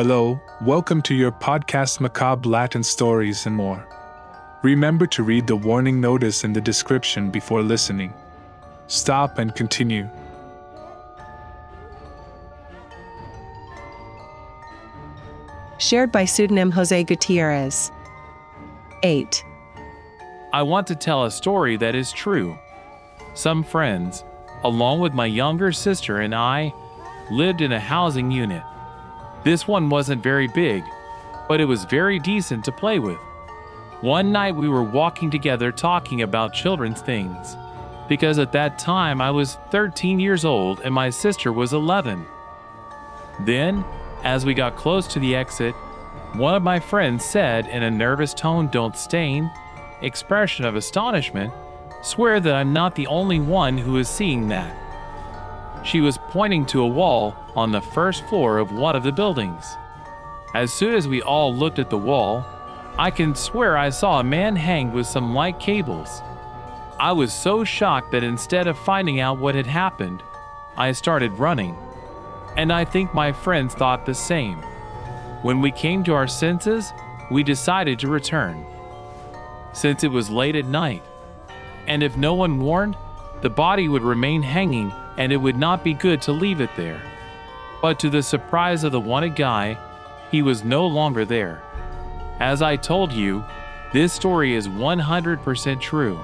Hello, welcome to your podcast Macabre Latin Stories and more. Remember to read the warning notice in the description before listening. Stop and continue. Shared by pseudonym Jose Gutierrez. 8. I want to tell a story that is true. Some friends, along with my younger sister and I, lived in a housing unit. This one wasn't very big, but it was very decent to play with. One night we were walking together talking about children's things, because at that time I was 13 years old and my sister was 11. Then, as we got close to the exit, one of my friends said in a nervous tone, Don't stain, expression of astonishment, swear that I'm not the only one who is seeing that. She was pointing to a wall on the first floor of one of the buildings. As soon as we all looked at the wall, I can swear I saw a man hanged with some light cables. I was so shocked that instead of finding out what had happened, I started running. And I think my friends thought the same. When we came to our senses, we decided to return. Since it was late at night, and if no one warned, the body would remain hanging and it would not be good to leave it there. But to the surprise of the wanted guy, he was no longer there. As I told you, this story is 100% true.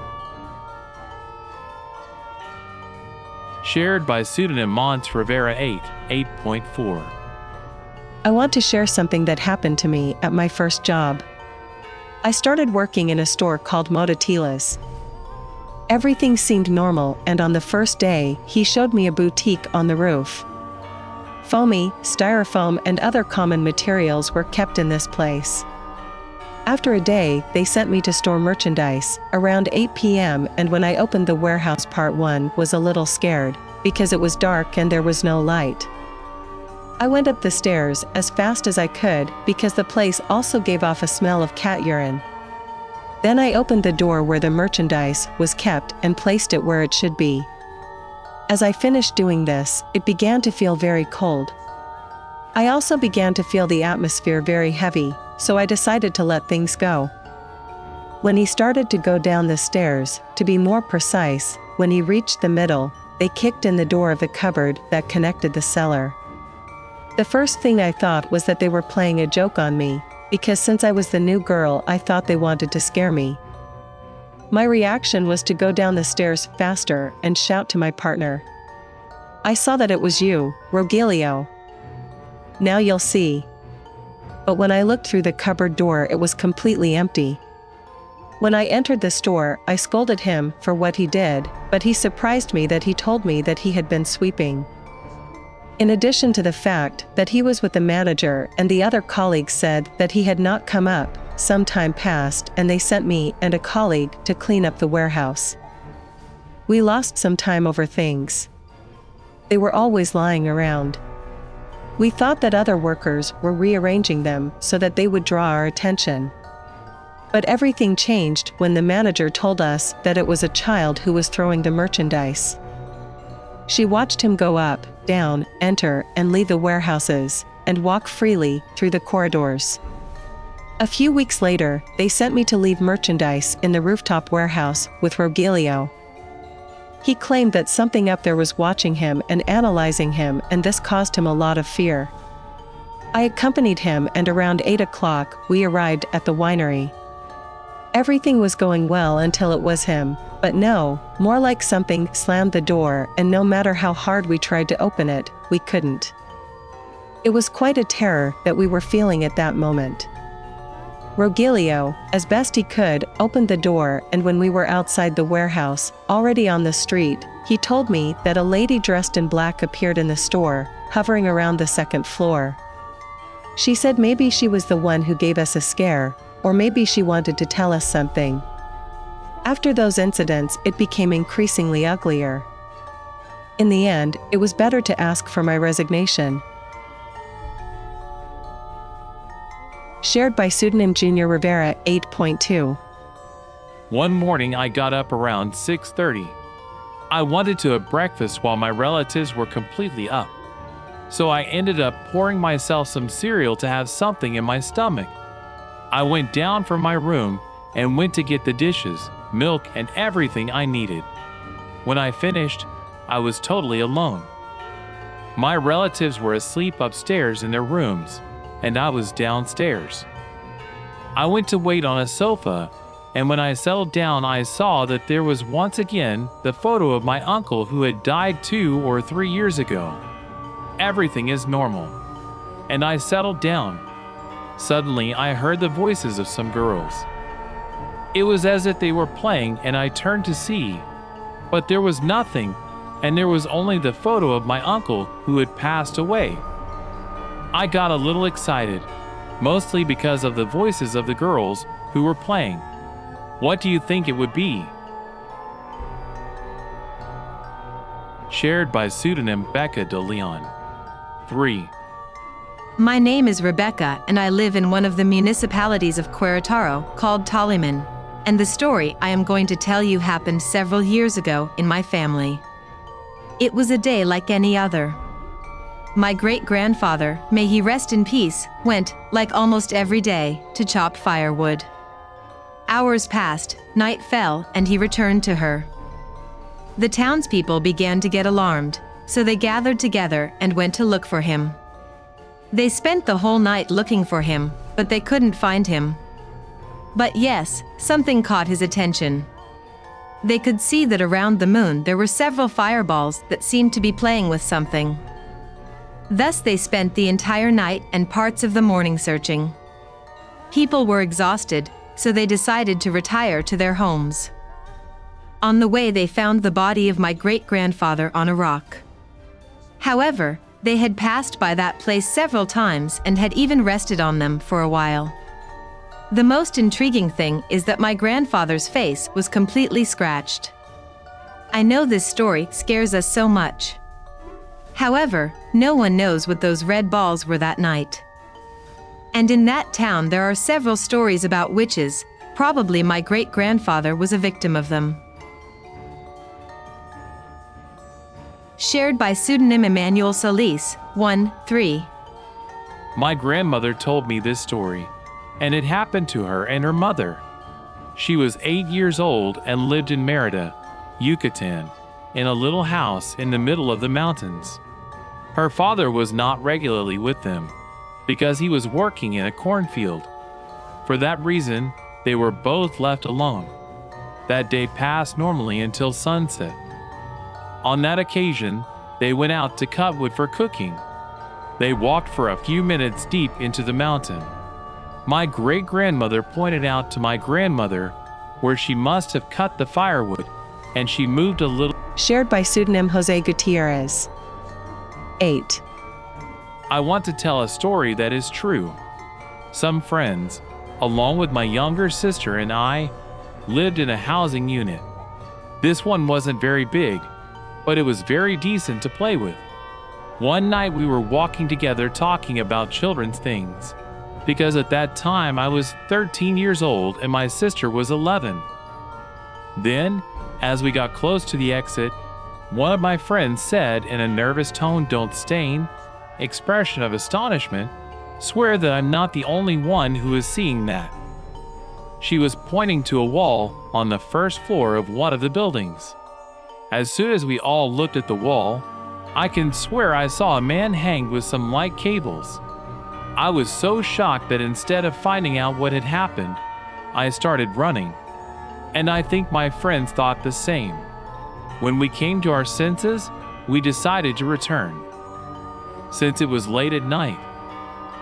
Shared by pseudonym Mons Rivera 8, 8.4. I want to share something that happened to me at my first job. I started working in a store called Modatelas. Everything seemed normal, and on the first day, he showed me a boutique on the roof. Foamy, styrofoam, and other common materials were kept in this place. After a day, they sent me to store merchandise around 8 p.m. and when I opened the warehouse part 1 was a little scared because it was dark and there was no light. I went up the stairs as fast as I could because the place also gave off a smell of cat urine. Then I opened the door where the merchandise was kept and placed it where it should be. As I finished doing this, it began to feel very cold. I also began to feel the atmosphere very heavy, so I decided to let things go. When he started to go down the stairs, to be more precise, when he reached the middle, they kicked in the door of the cupboard that connected the cellar. The first thing I thought was that they were playing a joke on me, because since I was the new girl, I thought they wanted to scare me. My reaction was to go down the stairs faster and shout to my partner. I saw that it was you, Rogelio. Now you'll see. But when I looked through the cupboard door, it was completely empty. When I entered the store, I scolded him for what he did, but he surprised me that he told me that he had been sweeping. In addition to the fact that he was with the manager and the other colleagues said that he had not come up, some time passed and they sent me and a colleague to clean up the warehouse. We lost some time over things. They were always lying around. We thought that other workers were rearranging them so that they would draw our attention. But everything changed when the manager told us that it was a child who was throwing the merchandise. She watched him go up, down, enter, and leave the warehouses, and walk freely through the corridors. A few weeks later, they sent me to leave merchandise in the rooftop warehouse with Rogelio. He claimed that something up there was watching him and analyzing him, and this caused him a lot of fear. I accompanied him, and around 8 o'clock, we arrived at the winery. Everything was going well until it was him, but no, more like something slammed the door, and no matter how hard we tried to open it, we couldn't. It was quite a terror that we were feeling at that moment. Rogelio, as best he could, opened the door, and when we were outside the warehouse, already on the street, he told me that a lady dressed in black appeared in the store, hovering around the second floor. She said maybe she was the one who gave us a scare, or maybe she wanted to tell us something. After those incidents, it became increasingly uglier. In the end, it was better to ask for my resignation. Shared by pseudonym Junior Rivera 8.2. One morning I got up around 6:30. I wanted to have breakfast while my relatives were completely up. so I ended up pouring myself some cereal to have something in my stomach. I went down from my room and went to get the dishes, milk, and everything I needed. When I finished, I was totally alone. My relatives were asleep upstairs in their rooms, and I was downstairs. I went to wait on a sofa, and when I settled down, I saw that there was once again the photo of my uncle who had died two or three years ago. Everything is normal. And I settled down. Suddenly, I heard the voices of some girls. It was as if they were playing, and I turned to see. But there was nothing, and there was only the photo of my uncle who had passed away. I got a little excited, mostly because of the voices of the girls who were playing. What do you think it would be? Shared by pseudonym Becca de Leon. 3. My name is Rebecca, and I live in one of the municipalities of Querétaro called Toliman. And the story I am going to tell you happened several years ago in my family. It was a day like any other. My great grandfather, may he rest in peace, went, like almost every day, to chop firewood. Hours passed, night fell, and he returned to her. The townspeople began to get alarmed, so they gathered together and went to look for him. They spent the whole night looking for him, but they couldn't find him. But yes, something caught his attention. They could see that around the moon there were several fireballs that seemed to be playing with something. Thus, they spent the entire night and parts of the morning searching. People were exhausted, so they decided to retire to their homes. On the way, they found the body of my great grandfather on a rock. However, they had passed by that place several times and had even rested on them for a while. The most intriguing thing is that my grandfather's face was completely scratched. I know this story scares us so much. However, no one knows what those red balls were that night. And in that town, there are several stories about witches, probably my great grandfather was a victim of them. Shared by pseudonym Emmanuel Solis, 1 3. My grandmother told me this story, and it happened to her and her mother. She was eight years old and lived in Merida, Yucatan, in a little house in the middle of the mountains. Her father was not regularly with them because he was working in a cornfield. For that reason, they were both left alone. That day passed normally until sunset. On that occasion, they went out to cut wood for cooking. They walked for a few minutes deep into the mountain. My great grandmother pointed out to my grandmother where she must have cut the firewood, and she moved a little. Shared by pseudonym Jose Gutierrez. 8. I want to tell a story that is true. Some friends, along with my younger sister and I, lived in a housing unit. This one wasn't very big, but it was very decent to play with. One night we were walking together talking about children's things, because at that time I was 13 years old and my sister was 11. Then, as we got close to the exit, one of my friends said in a nervous tone, Don't stain, expression of astonishment, swear that I'm not the only one who is seeing that. She was pointing to a wall on the first floor of one of the buildings. As soon as we all looked at the wall, I can swear I saw a man hanged with some light cables. I was so shocked that instead of finding out what had happened, I started running. And I think my friends thought the same. When we came to our senses, we decided to return. Since it was late at night,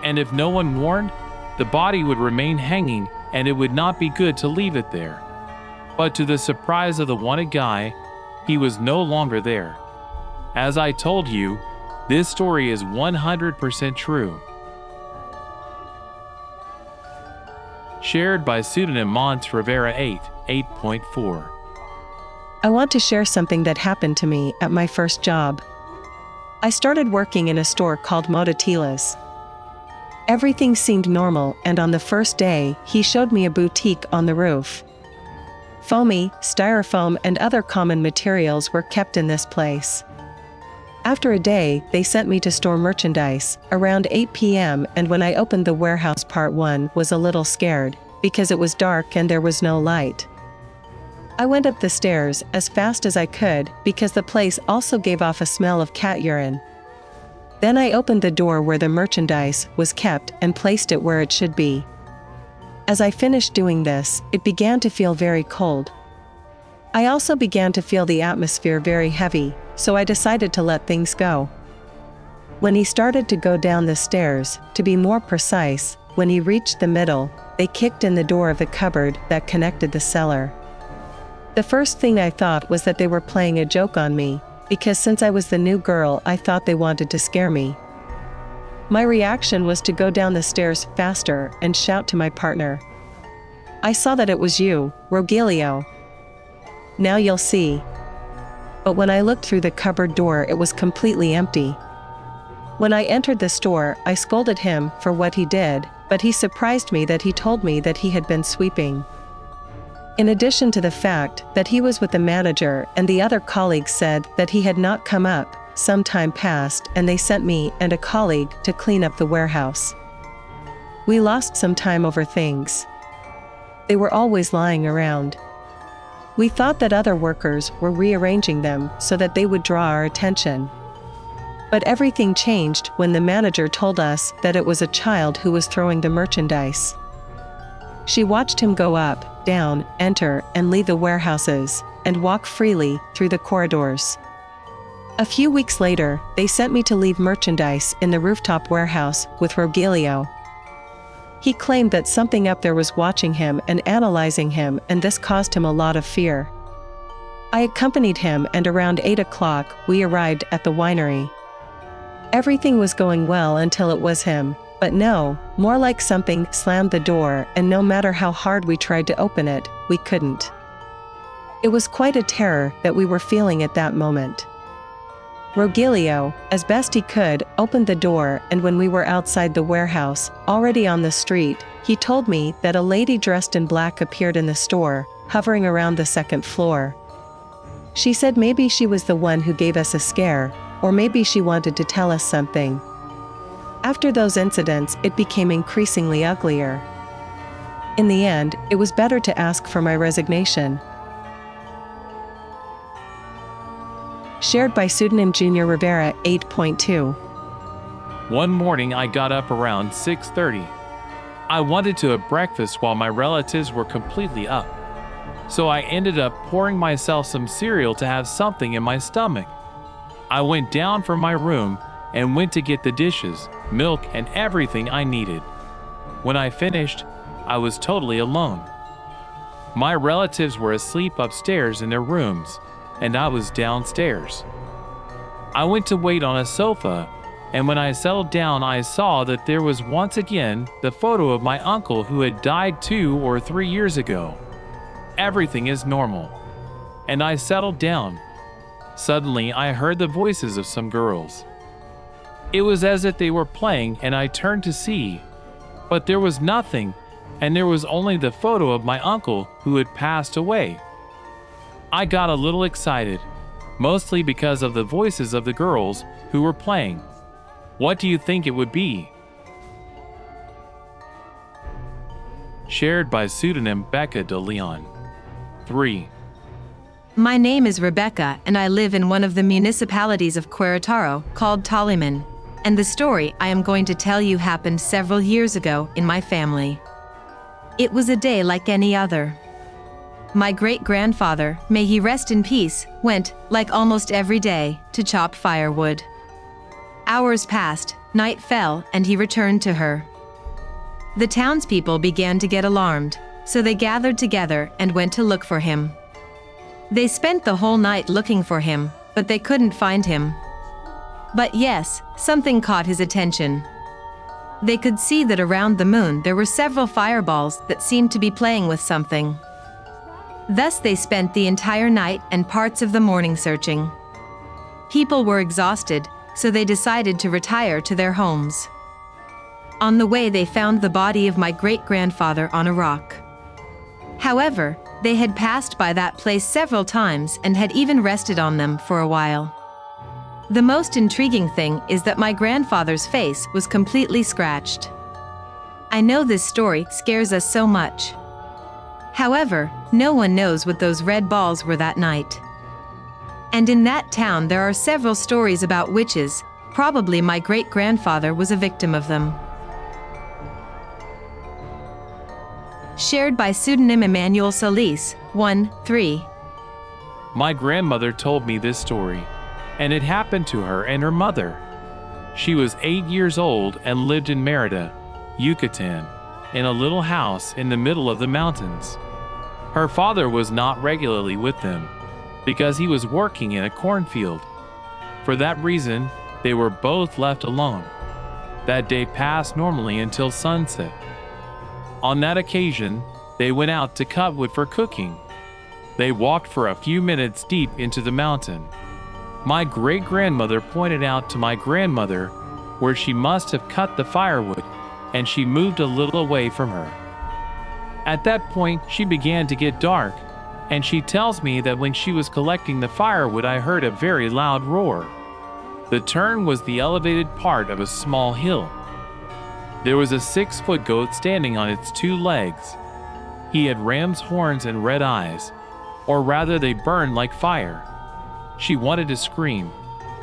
and if no one warned, the body would remain hanging and it would not be good to leave it there. But to the surprise of the wanted guy, he was no longer there. As I told you, this story is 100% true. Shared by pseudonym Mont Rivera 8, 8.4. I want to share something that happened to me at my first job. I started working in a store called Modatelas. Everything seemed normal, and on the first day, he showed me a boutique on the roof. Foamy, styrofoam, and other common materials were kept in this place. After a day, they sent me to store merchandise around 8 p.m. and when I opened the warehouse part 1 was a little scared because it was dark and there was no light. I went up the stairs as fast as I could because the place also gave off a smell of cat urine. Then I opened the door where the merchandise was kept and placed it where it should be. As I finished doing this, it began to feel very cold. I also began to feel the atmosphere very heavy, so I decided to let things go. When he started to go down the stairs, to be more precise, when he reached the middle, they kicked in the door of the cupboard that connected the cellar. The first thing I thought was that they were playing a joke on me, because since I was the new girl, I thought they wanted to scare me. My reaction was to go down the stairs faster and shout to my partner. I saw that it was you, Rogelio. Now you'll see, but when I looked through the cupboard door, it was completely empty. When I entered the store, I scolded him for what he did, but he surprised me that he told me that he had been sweeping. In addition to the fact that he was with the manager and the other colleagues said that he had not come up, some time passed and they sent me and a colleague to clean up the warehouse. We lost some time over things. They were always lying around. We thought that other workers were rearranging them so that they would draw our attention. But everything changed when the manager told us that it was a child who was throwing the merchandise. She watched him go up, down, enter, and leave the warehouses, and walk freely through the corridors. A few weeks later, they sent me to leave merchandise in the rooftop warehouse with Rogelio, he claimed that something up there was watching him and analyzing him, and this caused him a lot of fear. I accompanied him, and around 8 o'clock, we arrived at the winery. Everything was going well until it was him, but no, more like something slammed the door, and no matter how hard we tried to open it, we couldn't. It was quite a terror that we were feeling at that moment. Rogelio, as best he could, opened the door, and when we were outside the warehouse, already on the street, he told me that a lady dressed in black appeared in the store, hovering around the second floor. She said maybe she was the one who gave us a scare, or maybe she wanted to tell us something. After those incidents, it became increasingly uglier. In the end, it was better to ask for my resignation, shared by pseudonym Junior Rivera 8.2. One morning I got up around 6:30. I wanted to have breakfast while my relatives were completely up. So I ended up pouring myself some cereal to have something in my stomach. I went down from my room and went to get the dishes, milk, and everything I needed. When I finished, I was totally alone. My relatives were asleep upstairs in their rooms, and I was downstairs. I went to wait on a sofa, and when I settled down, I saw that there was once again the photo of my uncle who had died two or three years ago. Everything is normal. And I settled down. Suddenly, I heard the voices of some girls. It was as if they were playing, and I turned to see. But there was nothing, and there was only the photo of my uncle who had passed away. I got a little excited, mostly because of the voices of the girls who were playing. What do you think it would be? Shared by pseudonym Becca de Leon. 3. My name is Rebecca, and I live in one of the municipalities of Querétaro called Toliman. And the story I am going to tell you happened several years ago in my family. It was a day like any other. My great grandfather, may he rest in peace, went, like almost every day, to chop firewood. Hours passed, night fell, and he returned to her. The townspeople began to get alarmed, so they gathered together and went to look for him. They spent the whole night looking for him, but they couldn't find him. But yes, something caught his attention. They could see that around the moon there were several fireballs that seemed to be playing with something. Thus, they spent the entire night and parts of the morning searching. People were exhausted, so they decided to retire to their homes. On the way, they found the body of my great grandfather on a rock. However, they had passed by that place several times and had even rested on them for a while. The most intriguing thing is that my grandfather's face was completely scratched. I know this story scares us so much. However, no one knows what those red balls were that night. And in that town, there are several stories about witches, probably my great grandfather was a victim of them. Shared by pseudonym Emmanuel Solis, 1 3. My grandmother told me this story, and it happened to her and her mother. She was eight years old and lived in Merida, Yucatan, in a little house in the middle of the mountains. Her father was not regularly with them because he was working in a cornfield. For that reason, they were both left alone. That day passed normally until sunset. On that occasion, they went out to cut wood for cooking. They walked for a few minutes deep into the mountain. My great grandmother pointed out to my grandmother where she must have cut the firewood, and she moved a little away from her. At that point, she began to get dark, and she tells me that when she was collecting the firewood, I heard a very loud roar. The turn was the elevated part of a small hill. There was a six foot goat standing on its two legs. He had ram's horns and red eyes, or rather, they burned like fire. She wanted to scream,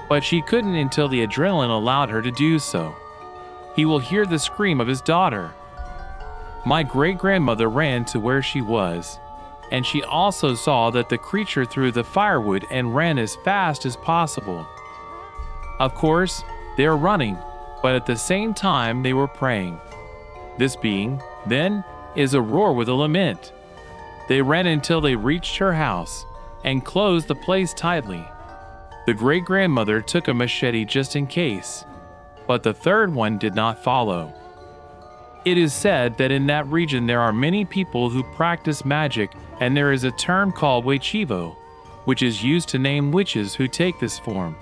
but she couldn't until the adrenaline allowed her to do so. He will hear the scream of his daughter. My great grandmother ran to where she was, and she also saw that the creature threw the firewood and ran as fast as possible. Of course, they are running, but at the same time they were praying. This being, then, is a roar with a lament. They ran until they reached her house and closed the place tightly. The great grandmother took a machete just in case, but the third one did not follow. It is said that in that region there are many people who practice magic, and there is a term called Huay Chivo, which is used to name witches who take this form,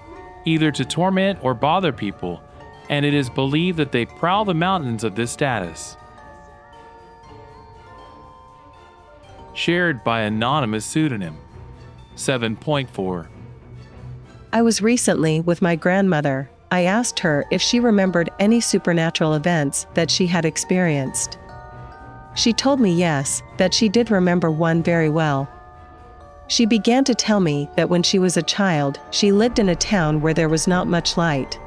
either to torment or bother people, and it is believed that they prowl the mountains of this status. Shared by anonymous pseudonym 7.4 I was recently with my grandmother. I asked her if she remembered any supernatural events that she had experienced. She told me yes, that she did remember one very well. She began to tell me that when she was a child, she lived in a town where there was not much light.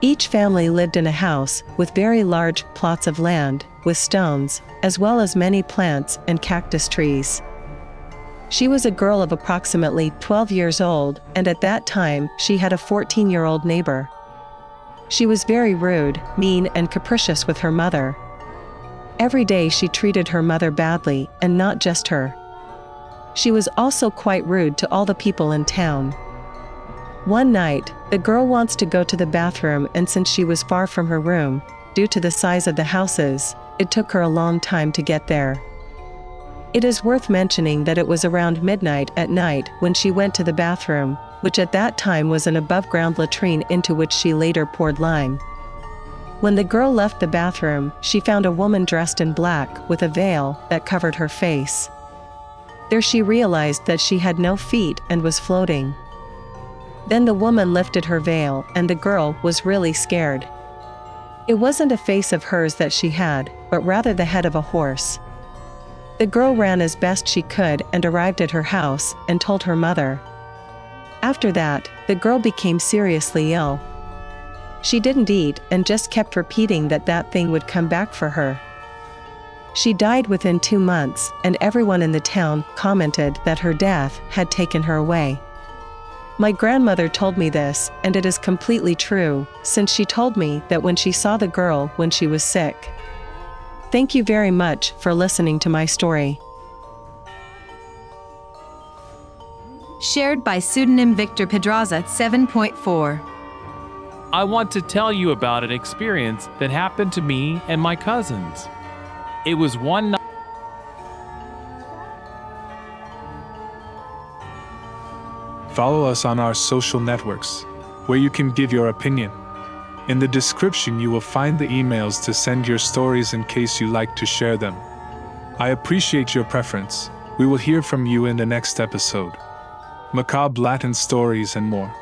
Each family lived in a house with very large plots of land, with stones, as well as many plants and cactus trees. She was a girl of approximately 12 years old, and at that time, she had a 14 year old neighbor. She was very rude, mean, and capricious with her mother. Every day she treated her mother badly, and not just her. She was also quite rude to all the people in town. One night, the girl wants to go to the bathroom, and since she was far from her room, due to the size of the houses, it took her a long time to get there. It is worth mentioning that it was around midnight at night when she went to the bathroom, which at that time was an above ground latrine into which she later poured lime. When the girl left the bathroom, she found a woman dressed in black with a veil that covered her face. There she realized that she had no feet and was floating. Then the woman lifted her veil, and the girl was really scared. It wasn't a face of hers that she had, but rather the head of a horse. The girl ran as best she could and arrived at her house and told her mother. After that, the girl became seriously ill. She didn't eat and just kept repeating that that thing would come back for her. She died within two months, and everyone in the town commented that her death had taken her away. My grandmother told me this, and it is completely true, since she told me that when she saw the girl when she was sick. Thank you very much for listening to my story. Shared by pseudonym Victor Pedraza 7.4. I want to tell you about an experience that happened to me and my cousins. It was one night. Follow us on our social networks, where you can give your opinion. In the description, you will find the emails to send your stories in case you like to share them. I appreciate your preference. We will hear from you in the next episode. Macabre Latin stories and more.